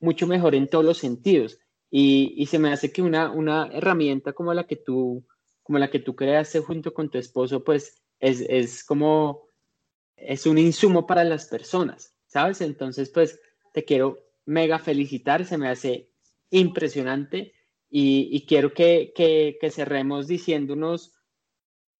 mucho mejor en todos los sentidos. Y, y, se me hace que una, una herramienta como la que tú, como la que tú creaste junto con tu esposo, pues es, es como, es un insumo para las personas, ¿sabes? Entonces, pues te quiero mega felicitar, se me hace impresionante y, quiero que, que, cerremos diciéndonos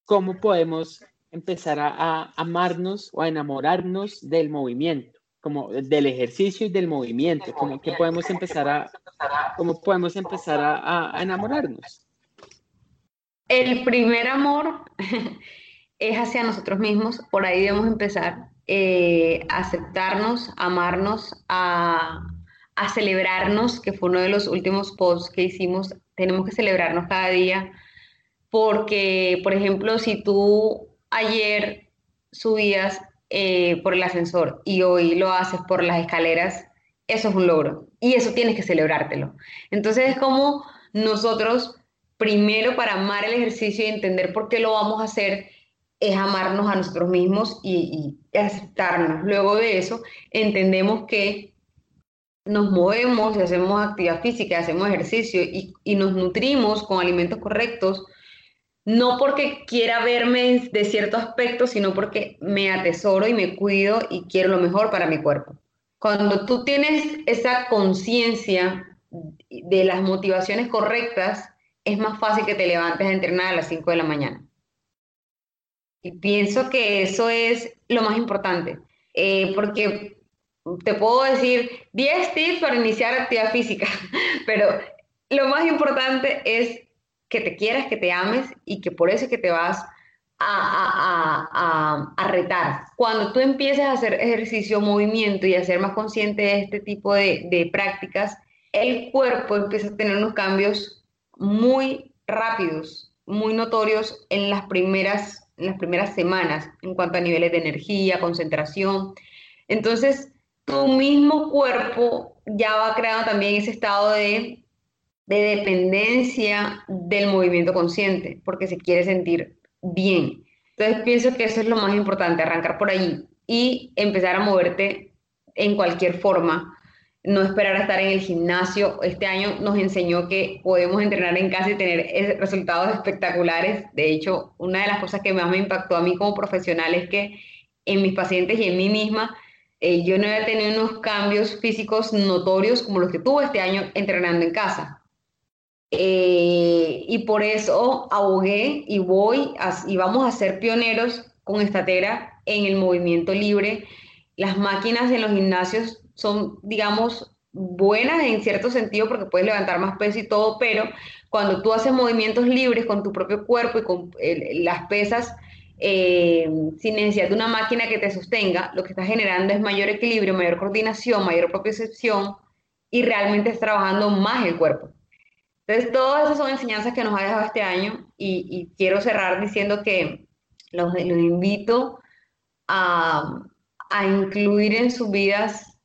cómo podemos empezar a, amarnos o a enamorarnos del movimiento, como del ejercicio y del movimiento, como que podemos empezar a, cómo podemos empezar a, a enamorarnos. El primer amor es hacia nosotros mismos, por ahí debemos empezar, eh, aceptarnos, amarnos, a, a celebrarnos, que fue uno de los últimos posts que hicimos, tenemos que celebrarnos cada día, porque, por ejemplo, si tú ayer subías eh, por el ascensor y hoy lo haces por las escaleras, eso es un logro y eso tienes que celebrártelo. Entonces es como nosotros, primero para amar el ejercicio y entender por qué lo vamos a hacer, es amarnos a nosotros mismos y, aceptarnos. Luego de eso, entendemos que nos movemos y hacemos actividad física, hacemos ejercicio y, nos nutrimos con alimentos correctos, no porque quiera verme de cierto aspecto, sino porque me atesoro y me cuido y quiero lo mejor para mi cuerpo. Cuando tú tienes esa conciencia de las motivaciones correctas, es más fácil que te levantes a entrenar a las 5 de la mañana. Y pienso que eso es lo más importante, eh, porque te puedo decir 10 tips para iniciar actividad física, pero lo más importante es que te quieras, que te ames y que por eso es que te vas a, a, a, a retar. Cuando tú empieces a hacer ejercicio, movimiento y a ser más consciente de este tipo de, de prácticas, el cuerpo empieza a tener unos cambios muy rápidos, muy notorios en las primeras, en las primeras semanas en cuanto a niveles de energía, concentración. Entonces, tu mismo cuerpo ya va creando también ese estado de de dependencia del movimiento consciente, porque se quiere sentir bien. Entonces pienso que eso es lo más importante, arrancar por allí y empezar a moverte en cualquier forma, no esperar a estar en el gimnasio. Este año nos enseñó que podemos entrenar en casa y tener resultados espectaculares. De hecho, una de las cosas que más me impactó a mí como profesional es que en mis pacientes y en mí misma, eh, yo no había tenido unos cambios físicos notorios como los que tuve este año entrenando en casa. Eh, y por eso abogué y voy y vamos a ser pioneros con Estatera en el movimiento libre. Las máquinas en los gimnasios son, digamos, buenas en cierto sentido porque puedes levantar más peso y todo, pero cuando tú haces movimientos libres con tu propio cuerpo y con las pesas eh, sin necesidad de una máquina que te sostenga, lo que estás generando es mayor equilibrio, mayor coordinación, mayor propiocepción y realmente estás trabajando más el cuerpo. Entonces, todas esas son enseñanzas que nos ha dejado este año y, quiero cerrar diciendo que los, los invito a, a, incluir en sus vidas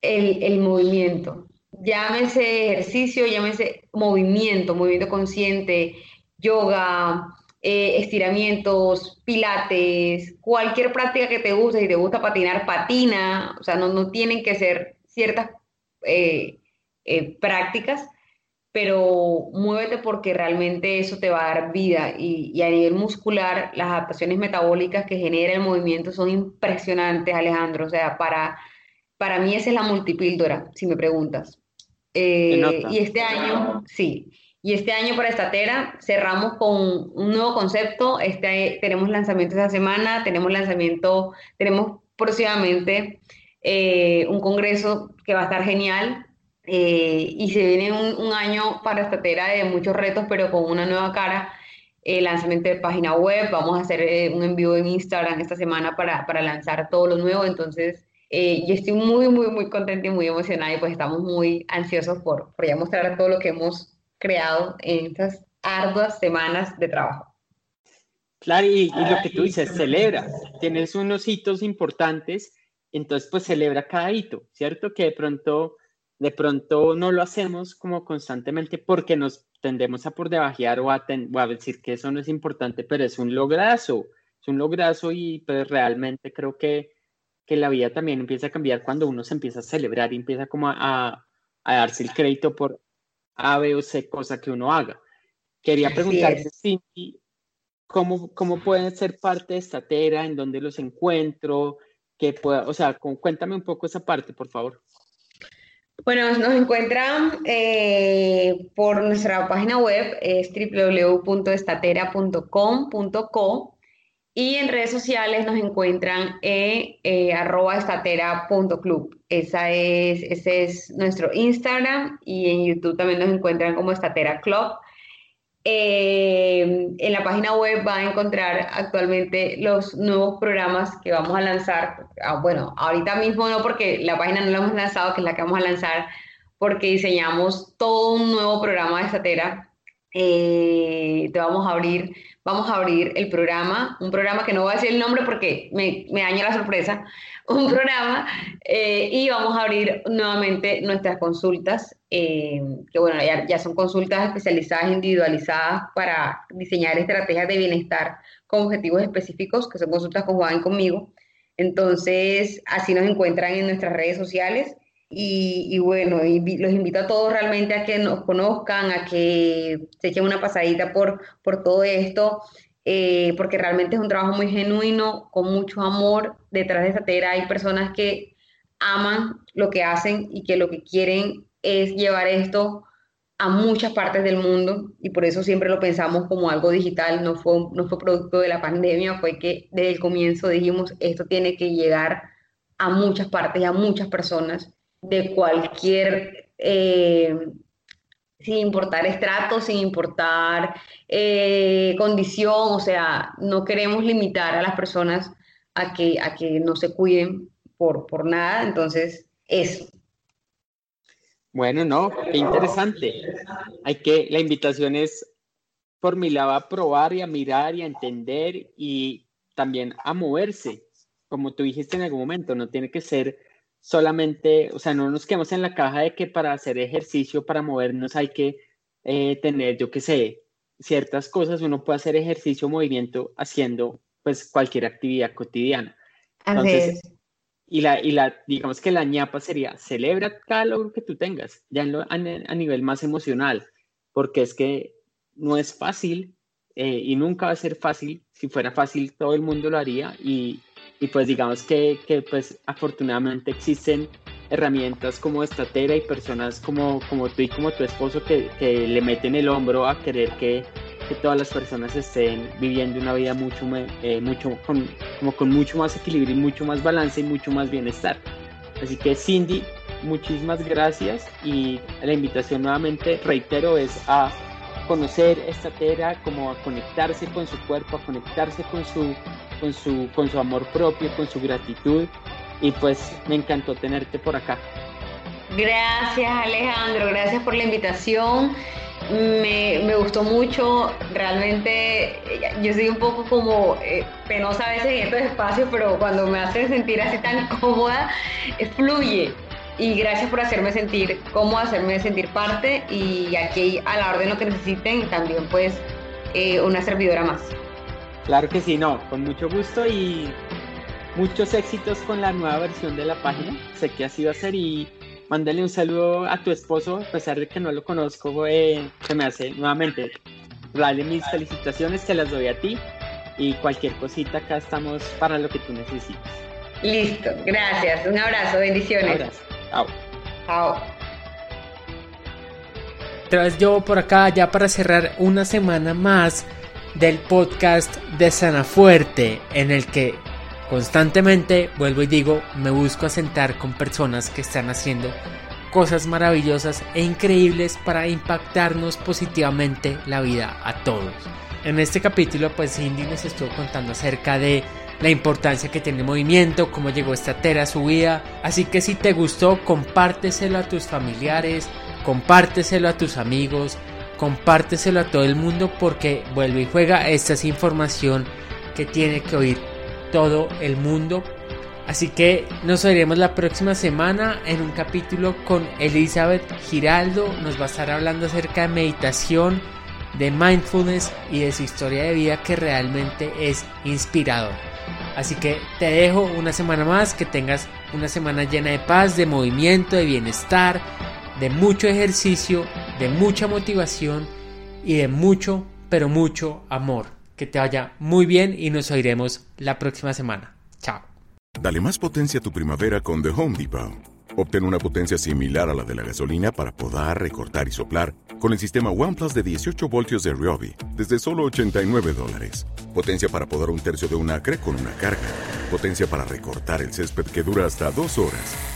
el, el, movimiento. Llámese ejercicio, llámese movimiento, movimiento consciente, yoga, eh, estiramientos, pilates, cualquier práctica que te guste, si te gusta patinar, patina, o sea, no, no tienen que ser ciertas eh, eh, prácticas pero muévete porque realmente eso te va a dar vida y, a nivel muscular las adaptaciones metabólicas que genera el movimiento son impresionantes, Alejandro. O sea, para, para mí esa es la multipíldora, si me preguntas. Eh, y este año, sí, y este año para Estatera cerramos con un nuevo concepto. Este, tenemos lanzamiento esta semana, tenemos lanzamiento, tenemos próximamente eh, un congreso que va a estar genial eh, y se viene un, año para Estatera de muchos retos, pero con una nueva cara. El lanzamiento de página web, vamos a hacer eh, un envío en Instagram esta semana para, para lanzar todo lo nuevo. Entonces, eh, yo estoy muy, muy, muy contenta y muy emocionada y pues estamos muy ansiosos por, por ya mostrar todo lo que hemos creado en estas arduas semanas de trabajo. Claro, y, y lo que tú dices, celebra. Tienes unos hitos importantes, entonces pues celebra cada hito, ¿cierto? Que de pronto de pronto no lo hacemos como constantemente porque nos tendemos a por debajear o a, a decir que eso no es importante, pero es un lograzo, es un lograzo y pues realmente creo que, que la vida también empieza a cambiar cuando uno se empieza a celebrar y empieza como a, a darse el crédito por A, B o C cosa que uno haga. Quería preguntarte, Cindy, ¿cómo, ¿cómo pueden ser parte de esta tera? ¿En dónde los encuentro? Que pueda, o sea, cuéntame un poco esa parte, por favor. Bueno, nos encuentran eh, por nuestra página web, es www.estatera.com.co y en redes sociales nos encuentran en eh, arroba estatera.club. Esa es, ese es nuestro Instagram y en YouTube también nos encuentran como Estatera Club. Eh, en la página web va a encontrar actualmente los nuevos programas que vamos a lanzar. Ah, bueno, ahorita mismo no porque la página no la hemos lanzado, que es la que vamos a lanzar, porque diseñamos todo un nuevo programa de Statera. Eh, te vamos a abrir, vamos a abrir el programa, un programa que no voy a decir el nombre porque me, me daña la sorpresa, un programa eh, y vamos a abrir nuevamente nuestras consultas, eh, que bueno, ya, son consultas especializadas, individualizadas para diseñar estrategias de bienestar con objetivos específicos, que son consultas con Juan conmigo. Entonces, así nos encuentran en nuestras redes sociales. Y, bueno, los invito a todos realmente a que nos conozcan, a que se echen una pasadita por, por todo esto. Eh, porque realmente es un trabajo muy genuino, con mucho amor. Detrás de esa tera hay personas que aman lo que hacen y que lo que quieren es llevar esto a muchas partes del mundo y por eso siempre lo pensamos como algo digital, no fue, no fue producto de la pandemia, fue que desde el comienzo dijimos esto tiene que llegar a muchas partes y a muchas personas de cualquier eh, sin importar estrato, sin importar eh, condición, o sea, no queremos limitar a las personas a que, a que no se cuiden por, por nada, entonces eso. Bueno, no, qué interesante. Hay que, la invitación es por a probar y a mirar y a entender y también a moverse, como tú dijiste en algún momento, no tiene que ser solamente, o sea, no nos quedemos en la caja de que para hacer ejercicio, para movernos hay que eh, tener, yo qué sé, ciertas cosas, uno puede hacer ejercicio, movimiento haciendo pues cualquier actividad cotidiana. Entonces, y la, y la, digamos que la ñapa sería, celebra cada logro que tú tengas, ya a, nivel más emocional, porque es que no es fácil eh, y nunca va a ser fácil. Si fuera fácil, todo el mundo lo haría y, y pues digamos que, que, pues afortunadamente existen herramientas como Estatera y personas como, como tú y como tu esposo que, que le meten el hombro a querer que que todas las personas estén viviendo una vida mucho, eh, mucho con, como con mucho más equilibrio y mucho más balance y mucho más bienestar. Así que Cindy, muchísimas gracias y la invitación nuevamente, reitero, es a conocer esta tera, como a conectarse con su cuerpo, a conectarse con su, con su, con su amor propio, con su gratitud y pues me encantó tenerte por acá. Gracias Alejandro, gracias por la invitación me, me, gustó mucho, realmente yo soy un poco como eh, penosa a veces en estos espacios, pero cuando me hacen sentir así tan cómoda, eh, fluye. Y gracias por hacerme sentir cómoda, hacerme sentir parte y aquí a la orden lo que necesiten también pues eh, una servidora más. Claro que sí, no, con mucho gusto y muchos éxitos con la nueva versión de la página. Sé que así va a ser y mándale un saludo a tu esposo, a pesar de que no lo conozco, eh, se me hace nuevamente. Dale mis felicitaciones, te las doy a ti y cualquier cosita acá estamos para lo que tú necesites. Listo, gracias, un abrazo, bendiciones. Un abrazo. Chao. Chao. Otra vez yo por acá ya para cerrar una semana más del podcast de Sana Fuerte en el que Constantemente, vuelvo y digo, me busco asentar con personas que están haciendo cosas maravillosas e increíbles para impactarnos positivamente la vida a todos. En este capítulo, pues Cindy nos estuvo contando acerca de la importancia que tiene el movimiento, cómo llegó esta tera a su vida. Así que si te gustó, compárteselo a tus familiares, compárteselo a tus amigos, compárteselo a todo el mundo porque vuelve y juega. Esta es información que tiene que oír todo el mundo. Así que nos veremos la próxima semana en un capítulo con Elizabeth Giraldo. Nos va a estar hablando acerca de meditación, de mindfulness y de su historia de vida que realmente es inspirador. Así que te dejo una semana más, que tengas una semana llena de paz, de movimiento, de bienestar, de mucho ejercicio, de mucha motivación y de mucho, pero mucho amor. Que te vaya muy bien y nos oiremos la próxima semana. Chao. Dale más potencia a tu primavera con The Home Depot. Obtén una potencia similar a la de la gasolina para poder recortar y soplar con el sistema OnePlus de 18 voltios de Ryobi desde solo 89 dólares. Potencia para podar un tercio de un acre con una carga. Potencia para recortar el césped que dura hasta dos horas.